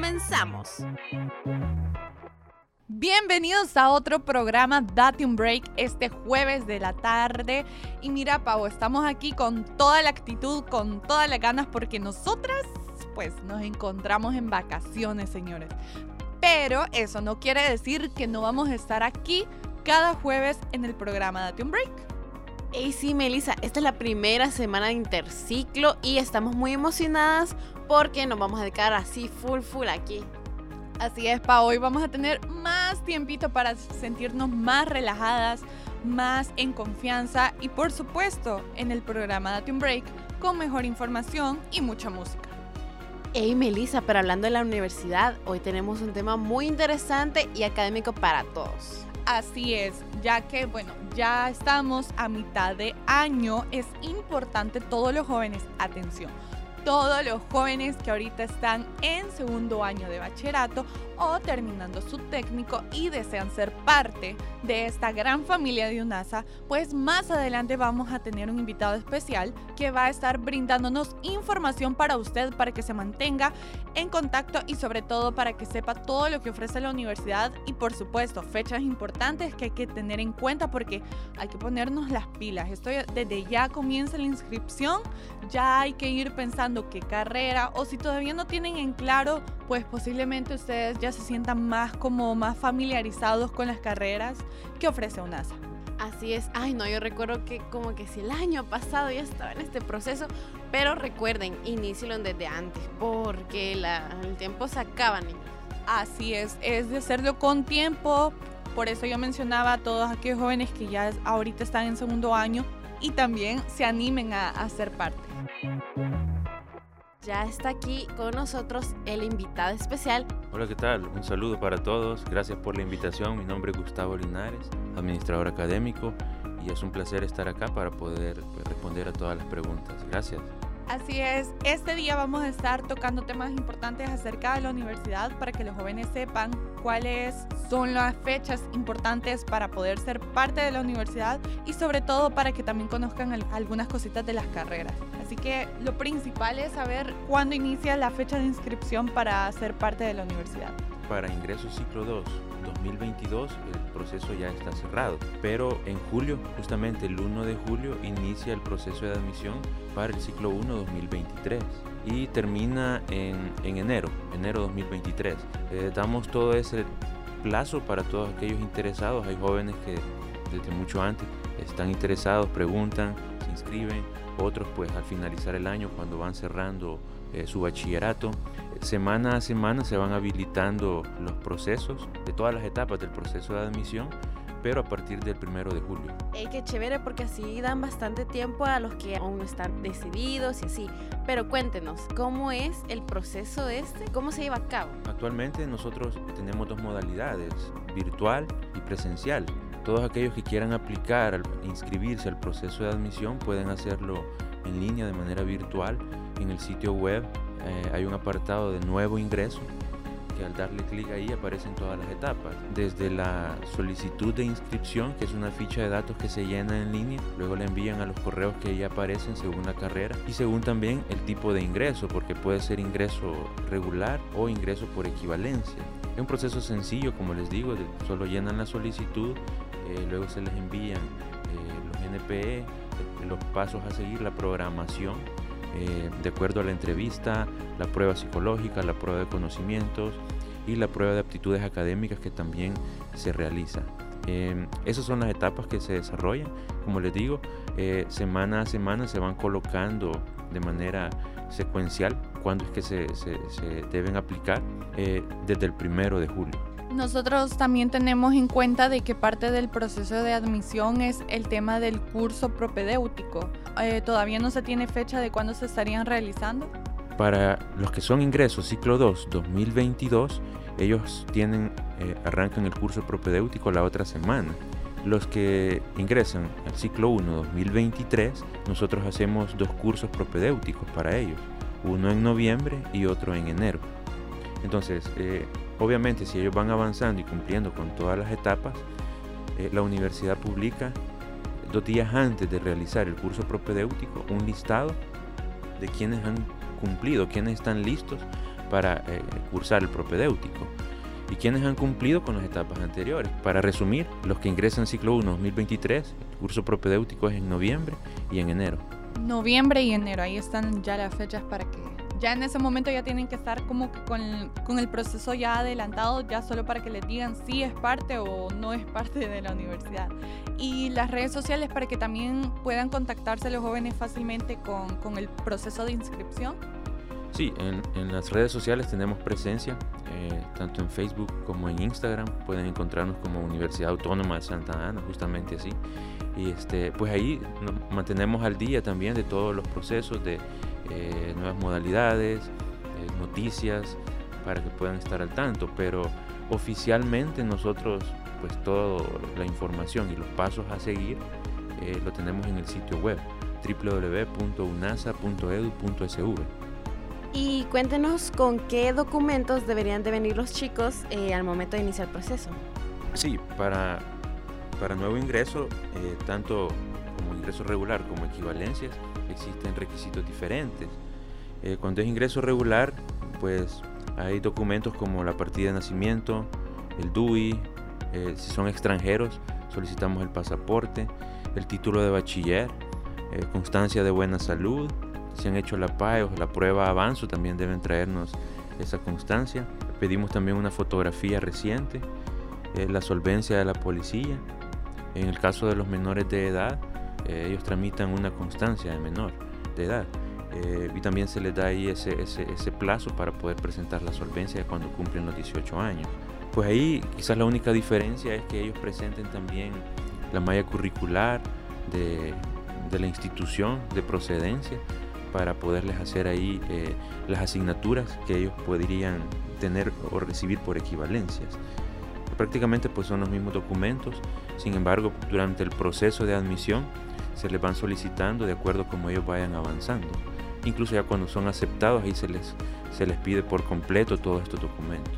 Comenzamos. Bienvenidos a otro programa Date un Break este jueves de la tarde. Y mira, Pau, estamos aquí con toda la actitud, con todas las ganas, porque nosotras, pues, nos encontramos en vacaciones, señores. Pero eso no quiere decir que no vamos a estar aquí cada jueves en el programa Date un Break. Y sí, Melissa, esta es la primera semana de interciclo y estamos muy emocionadas porque nos vamos a dedicar así full full aquí. Así es, Pa, hoy vamos a tener más tiempito para sentirnos más relajadas, más en confianza y por supuesto en el programa Date un Break con mejor información y mucha música. Hey Melissa, pero hablando de la universidad, hoy tenemos un tema muy interesante y académico para todos. Así es, ya que, bueno, ya estamos a mitad de año, es importante todos los jóvenes, atención, todos los jóvenes que ahorita están en segundo año de bachillerato o terminando su técnico y desean ser parte de esta gran familia de UNASA, pues más adelante vamos a tener un invitado especial que va a estar brindándonos información para usted para que se mantenga en contacto y sobre todo para que sepa todo lo que ofrece la universidad y por supuesto fechas importantes que hay que tener en cuenta porque hay que ponernos las pilas. Esto desde ya comienza la inscripción, ya hay que ir pensando qué carrera o si todavía no tienen en claro, pues posiblemente ustedes ya se sientan más como más familiarizados con las carreras que ofrece UNASA. Así es, ay no, yo recuerdo que como que si el año pasado ya estaba en este proceso, pero recuerden, inícielo desde antes, porque el tiempo se acaba, niños. Así es, es de hacerlo con tiempo, por eso yo mencionaba a todos aquellos jóvenes que ya ahorita están en segundo año y también se animen a, a ser parte. Ya está aquí con nosotros el invitado especial. Hola, ¿qué tal? Un saludo para todos. Gracias por la invitación. Mi nombre es Gustavo Linares, administrador académico, y es un placer estar acá para poder responder a todas las preguntas. Gracias. Así es, este día vamos a estar tocando temas importantes acerca de la universidad para que los jóvenes sepan cuáles son las fechas importantes para poder ser parte de la universidad y sobre todo para que también conozcan algunas cositas de las carreras. Así que lo principal es saber cuándo inicia la fecha de inscripción para ser parte de la universidad. Para ingreso ciclo 2 2022 el proceso ya está cerrado, pero en julio, justamente el 1 de julio, inicia el proceso de admisión para el ciclo 1 2023 y termina en, en enero, enero 2023. Eh, damos todo ese plazo para todos aquellos interesados. Hay jóvenes que desde mucho antes están interesados, preguntan, se inscriben. Otros pues al finalizar el año, cuando van cerrando eh, su bachillerato, semana a semana se van habilitando los procesos de todas las etapas del proceso de admisión pero a partir del primero de julio. ¡Ey, qué chévere! Porque así dan bastante tiempo a los que aún no están decididos y así. Pero cuéntenos, ¿cómo es el proceso este? ¿Cómo se lleva a cabo? Actualmente nosotros tenemos dos modalidades, virtual y presencial. Todos aquellos que quieran aplicar, inscribirse al proceso de admisión pueden hacerlo en línea de manera virtual en el sitio web. Eh, hay un apartado de nuevo ingreso al darle clic ahí aparecen todas las etapas. Desde la solicitud de inscripción, que es una ficha de datos que se llena en línea, luego le envían a los correos que ahí aparecen según la carrera y según también el tipo de ingreso, porque puede ser ingreso regular o ingreso por equivalencia. Es un proceso sencillo, como les digo, solo llenan la solicitud, eh, luego se les envían eh, los NPE, los pasos a seguir, la programación eh, de acuerdo a la entrevista, la prueba psicológica, la prueba de conocimientos y la prueba de aptitudes académicas que también se realiza. Eh, esas son las etapas que se desarrollan. Como les digo, eh, semana a semana se van colocando de manera secuencial cuando es que se, se deben aplicar desde el primero de julio. Nosotros también tenemos en cuenta de que parte del proceso de admisión es el tema del curso propedéutico. Eh, ¿Todavía no se tiene fecha de cuándo se estarían realizando? Para los que son ingresos ciclo 2 2022, ellos tienen, eh, arrancan el curso propedéutico la otra semana. Los que ingresan al ciclo 1 2023, nosotros hacemos dos cursos propedéuticos para ellos, uno en noviembre y otro en enero. Entonces, eh, Obviamente, si ellos van avanzando y cumpliendo con todas las etapas, eh, la universidad publica dos días antes de realizar el curso propedéutico un listado de quienes han cumplido, quienes están listos para eh, cursar el propedéutico y quienes han cumplido con las etapas anteriores. Para resumir, los que ingresan ciclo 1 2023, el curso propedéutico es en noviembre y en enero. Noviembre y enero, ahí están ya las fechas para que ya en ese momento ya tienen que estar como que con, el proceso ya adelantado, ya solo para que les digan si es parte o no es parte de la universidad. Y las redes sociales para que también puedan contactarse los jóvenes fácilmente con, el proceso de inscripción. Sí, en, en, las redes sociales tenemos presencia, eh, tanto en Facebook como en Instagram. Pueden encontrarnos como Universidad Autónoma de Santa Ana, justamente así. Y este, pues ahí nos mantenemos al día también de todos los procesos, de eh, nuevas modalidades, eh, noticias, para que puedan estar al tanto. Pero oficialmente nosotros, pues toda la información y los pasos a seguir eh, lo tenemos en el sitio web www.unasa.edu.sv. Y cuéntenos con qué documentos deberían de venir los chicos eh, al momento de iniciar el proceso. Sí, para, para nuevo ingreso, tanto como ingreso regular como equivalencias, existen requisitos diferentes. Eh, cuando es ingreso regular, pues hay documentos como la partida de nacimiento, el DUI, eh, si son extranjeros, solicitamos el pasaporte, el título de bachiller, eh, constancia de buena salud, si han hecho la PAE o la prueba avanzo, también deben traernos esa constancia. Pedimos también una fotografía reciente, la solvencia de la policía. En el caso de los menores de edad, eh, ellos tramitan una constancia de menor de edad. Eh, y también se les da ahí ese, ese, ese, plazo para poder presentar la solvencia cuando cumplen los 18 años. Pues ahí quizás la única diferencia es que ellos presenten también la malla curricular de, de la institución de procedencia para poderles hacer ahí eh, las asignaturas que ellos podrían tener o recibir por equivalencias. Prácticamente pues son los mismos documentos, sin embargo durante el proceso de admisión se les van solicitando de acuerdo como ellos vayan avanzando. Incluso ya cuando son aceptados ahí se les, se les pide por completo todos estos documentos.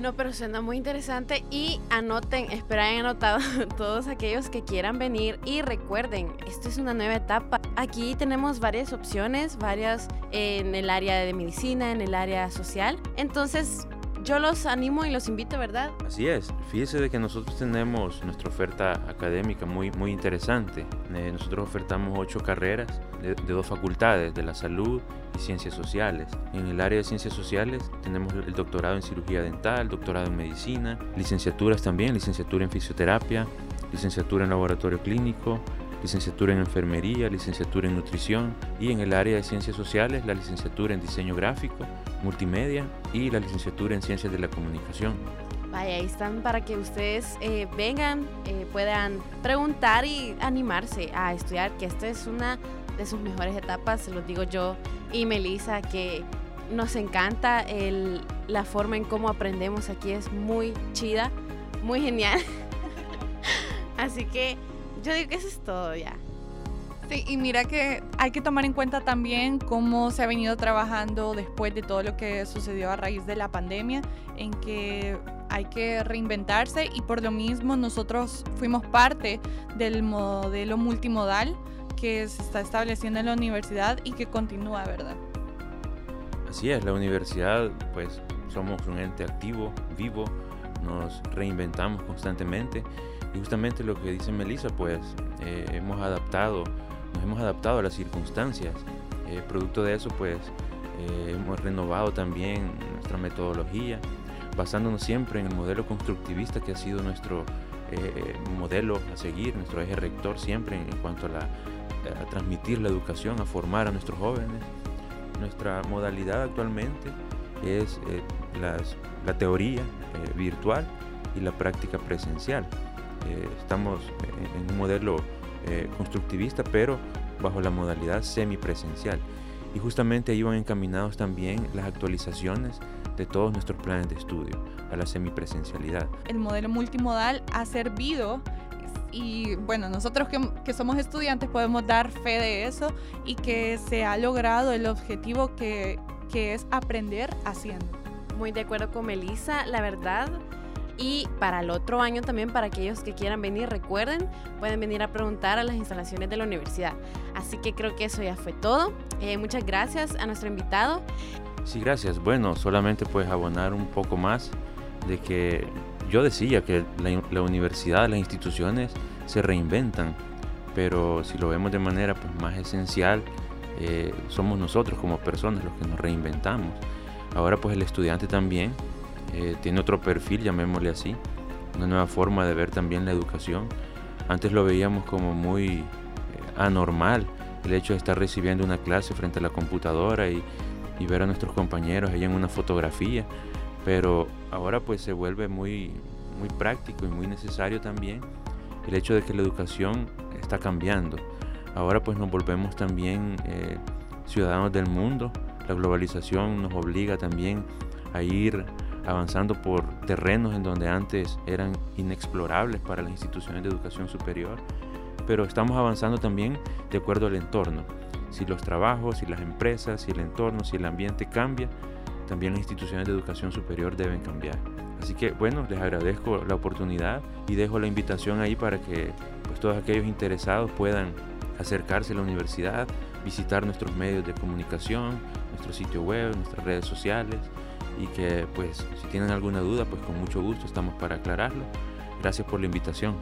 No, pero suena muy interesante y anoten, esperen anotado todos aquellos que quieran venir y recuerden, esto es una nueva etapa. Aquí tenemos varias opciones, varias en el área de medicina, en el área social. Entonces, yo los animo y los invito, ¿verdad? Así es. Fíjese de que nosotros tenemos nuestra oferta académica muy, muy interesante. Eh, nosotros ofertamos ocho carreras de, de, dos facultades, de la salud y ciencias sociales. En el área de ciencias sociales tenemos el doctorado en cirugía dental, doctorado en medicina, licenciaturas también, licenciatura en fisioterapia, licenciatura en laboratorio clínico, licenciatura en enfermería, licenciatura en nutrición y en el área de ciencias sociales la licenciatura en diseño gráfico, multimedia y la licenciatura en ciencias de la comunicación. Vaya, ahí están para que ustedes eh, vengan, eh, puedan preguntar y animarse a estudiar, que esta es una de sus mejores etapas, se los digo yo y Melissa, que nos encanta la forma en cómo aprendemos aquí, es muy chida, muy genial. Así que yo digo que eso es todo ya. Sí, y mira que hay que tomar en cuenta también cómo se ha venido trabajando después de todo lo que sucedió a raíz de la pandemia, en que hay que reinventarse y por lo mismo nosotros fuimos parte del modelo multimodal que se está estableciendo en la universidad y que continúa, ¿verdad? Así es, la universidad pues somos un ente activo, vivo, nos reinventamos constantemente y justamente lo que dice Melissa, pues eh, hemos adaptado, nos hemos adaptado a las circunstancias. Eh, producto de eso, pues eh, hemos renovado también nuestra metodología, basándonos siempre en el modelo constructivista que ha sido nuestro modelo a seguir, nuestro eje rector siempre en, en cuanto a, la, a transmitir la educación, a formar a nuestros jóvenes. Nuestra modalidad actualmente es las, la teoría virtual y la práctica presencial. Eh, estamos en un modelo eh, constructivista, pero bajo la modalidad semipresencial. Y justamente ahí van encaminados también las actualizaciones de todos nuestros planes de estudio a la semipresencialidad. El modelo multimodal ha servido y bueno, nosotros que, que, somos estudiantes podemos dar fe de eso y que se ha logrado el objetivo que, que es aprender haciendo. Muy de acuerdo con Melissa, la verdad y para el otro año también, para aquellos que quieran venir, recuerden, pueden venir a preguntar a las instalaciones de la universidad. Así que creo que eso ya fue todo. Eh, muchas gracias a nuestro invitado. Sí, gracias. Bueno, solamente pues abonar un poco más de que yo decía que la, universidad, las instituciones se reinventan, pero si lo vemos de manera pues, más esencial, eh, somos nosotros como personas los que nos reinventamos. Ahora pues el estudiante también eh, tiene otro perfil, llamémosle así, una nueva forma de ver también la educación. Antes lo veíamos como muy eh, anormal el hecho de estar recibiendo una clase frente a la computadora y, y ver a nuestros compañeros ahí en una fotografía, pero ahora pues se vuelve muy, muy práctico y muy necesario también el hecho de que la educación está cambiando. Ahora pues nos volvemos también eh, ciudadanos del mundo, la globalización nos obliga también a ir avanzando por terrenos en donde antes eran inexplorables para las instituciones de educación superior, pero estamos avanzando también de acuerdo al entorno. Si los trabajos, si las empresas, si el entorno, si el ambiente cambia, también las instituciones de educación superior deben cambiar. Así que bueno, les agradezco la oportunidad y dejo la invitación ahí para que pues, todos aquellos interesados puedan acercarse a la universidad, visitar nuestros medios de comunicación, nuestro sitio web, nuestras redes sociales y que pues si tienen alguna duda pues con mucho gusto estamos para aclararlo. Gracias por la invitación.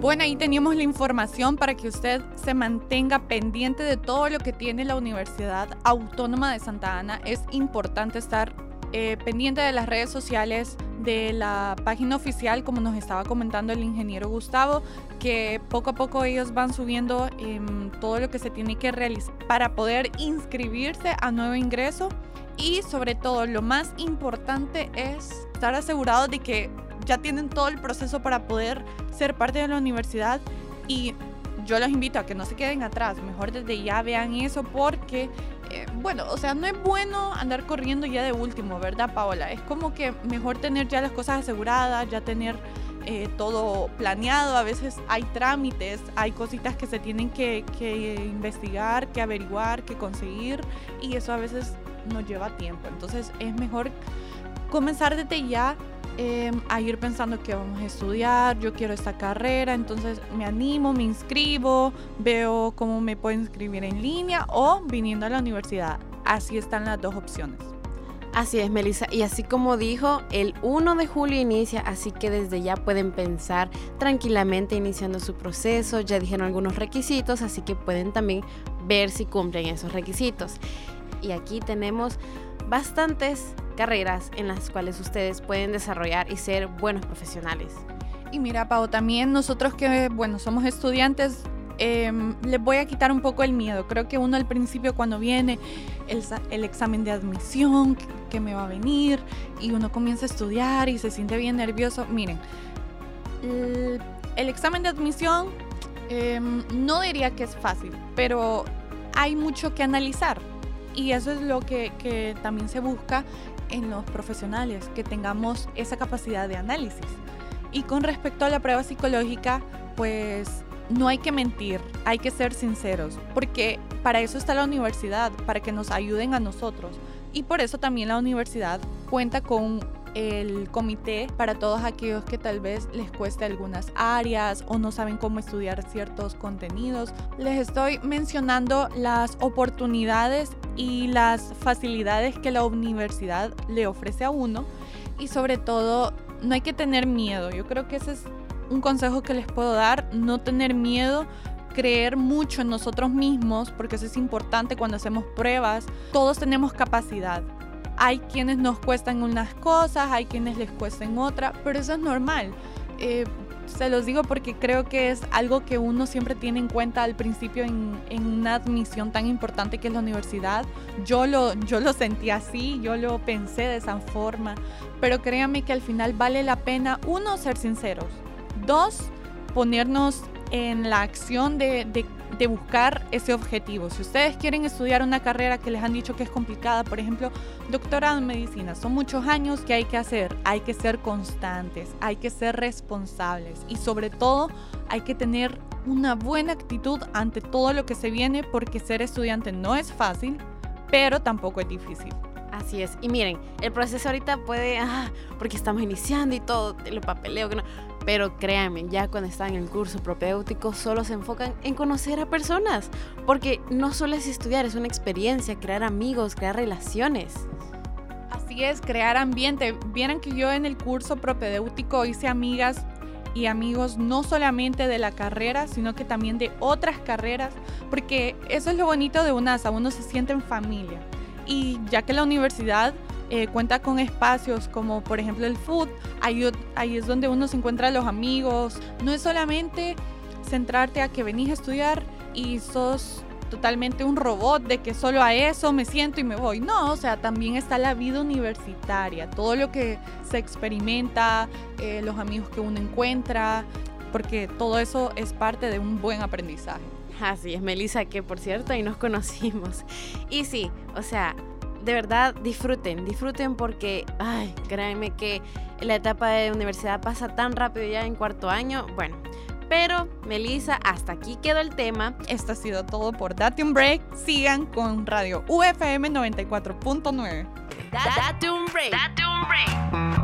Bueno, ahí teníamos la información para que usted se mantenga pendiente de todo lo que tiene la Universidad Autónoma de Santa Ana. Es importante estar eh, pendiente de las redes sociales, de la página oficial, como nos estaba comentando el ingeniero Gustavo, que poco a poco ellos van subiendo em, todo lo que se tiene que realizar para poder inscribirse a nuevo ingreso. Y sobre todo, lo más importante es estar asegurado de que ya tienen todo el proceso para poder ser parte de la universidad y yo los invito a que no se queden atrás, mejor desde ya vean eso porque, eh, bueno, o sea, no es bueno andar corriendo ya de último, ¿verdad, Paola? Es como que mejor tener ya las cosas aseguradas, ya tener eh, todo planeado, a veces hay trámites, hay cositas que se tienen que, que investigar, que averiguar, que conseguir y eso a veces nos lleva tiempo, entonces es mejor comenzar desde ya Em, a ir pensando que vamos a estudiar, yo quiero esta carrera, entonces me animo, me inscribo, veo cómo me puedo inscribir en línea o viniendo a la universidad. Así están las dos opciones. Así es, Melissa. Y así como dijo, el 1 de julio inicia, así que desde ya pueden pensar tranquilamente iniciando su proceso. Ya dijeron algunos requisitos, así que pueden también ver si cumplen esos requisitos. Y aquí tenemos bastantes carreras en las cuales ustedes pueden desarrollar y ser buenos profesionales. Y mira, Pau, también nosotros que, bueno, somos estudiantes, em, les voy a quitar un poco el miedo. Creo que uno al principio cuando viene el, el examen de admisión, que, me va a venir, y uno comienza a estudiar y se siente bien nervioso, miren, el, examen de admisión em, no diría que es fácil, pero hay mucho que analizar. Y eso es lo que, también se busca en los profesionales, que tengamos esa capacidad de análisis. Y con respecto a la prueba psicológica, pues no hay que mentir, hay que ser sinceros, porque para eso está la universidad, para que nos ayuden a nosotros. Y por eso también la universidad cuenta con el comité para todos aquellos que tal vez les cueste algunas áreas o no saben cómo estudiar ciertos contenidos. Les estoy mencionando las oportunidades y las facilidades que la universidad le ofrece a uno y sobre todo no hay que tener miedo. Yo creo que ese es un consejo que les puedo dar, no tener miedo creer mucho en nosotros mismos, porque eso es importante cuando hacemos pruebas. Todos tenemos capacidad. Hay quienes nos cuestan unas cosas, hay quienes les cuestan otras, pero eso es normal. Eh, se los digo porque creo que es algo que uno siempre tiene en cuenta al principio en, una admisión tan importante que es la universidad. Yo lo, yo lo sentí así, yo lo pensé de esa forma, pero créanme que al final vale la pena, uno, ser sinceros, dos, ponernos en la acción de, de, buscar ese objetivo. Si ustedes quieren estudiar una carrera que les han dicho que es complicada, por ejemplo, doctorado en medicina, son muchos años que hay que hacer. Hay que ser constantes, hay que ser responsables y sobre todo hay que tener una buena actitud ante todo lo que se viene porque ser estudiante no es fácil, pero tampoco es difícil. Así es. Y miren, el proceso ahorita puede, ah, porque estamos iniciando y todo, lo papeleo que no Pero créanme, ya cuando están en el curso propedéutico solo se enfocan en conocer a personas, porque no solo es estudiar, es una experiencia, crear amigos, crear relaciones. Así es, crear ambiente. Vieran que yo en el curso propedéutico hice amigas y amigos no solamente de la carrera, sino que también de otras carreras, porque eso es lo bonito de UNASA, uno se siente en familia. Y ya que la universidad eh, cuenta con espacios como por ejemplo el food, ahí, ahí es donde uno se encuentra los amigos, no es solamente centrarte a que venís a estudiar y sos totalmente un robot de que solo a eso me siento y me voy. No, o sea, también está la vida universitaria, todo lo que se experimenta, eh, los amigos que uno encuentra, porque todo eso es parte de un buen aprendizaje. Así es, Melissa, que por cierto ahí nos conocimos. Y sí, o sea, de verdad disfruten, disfruten porque, ay, créanme que la etapa de universidad pasa tan rápido ya en cuarto año. Bueno, pero, Melissa, hasta aquí quedó el tema. Esto ha sido todo por Date un Break. Sigan con Radio UFM 94.9. Date un break. Date un break.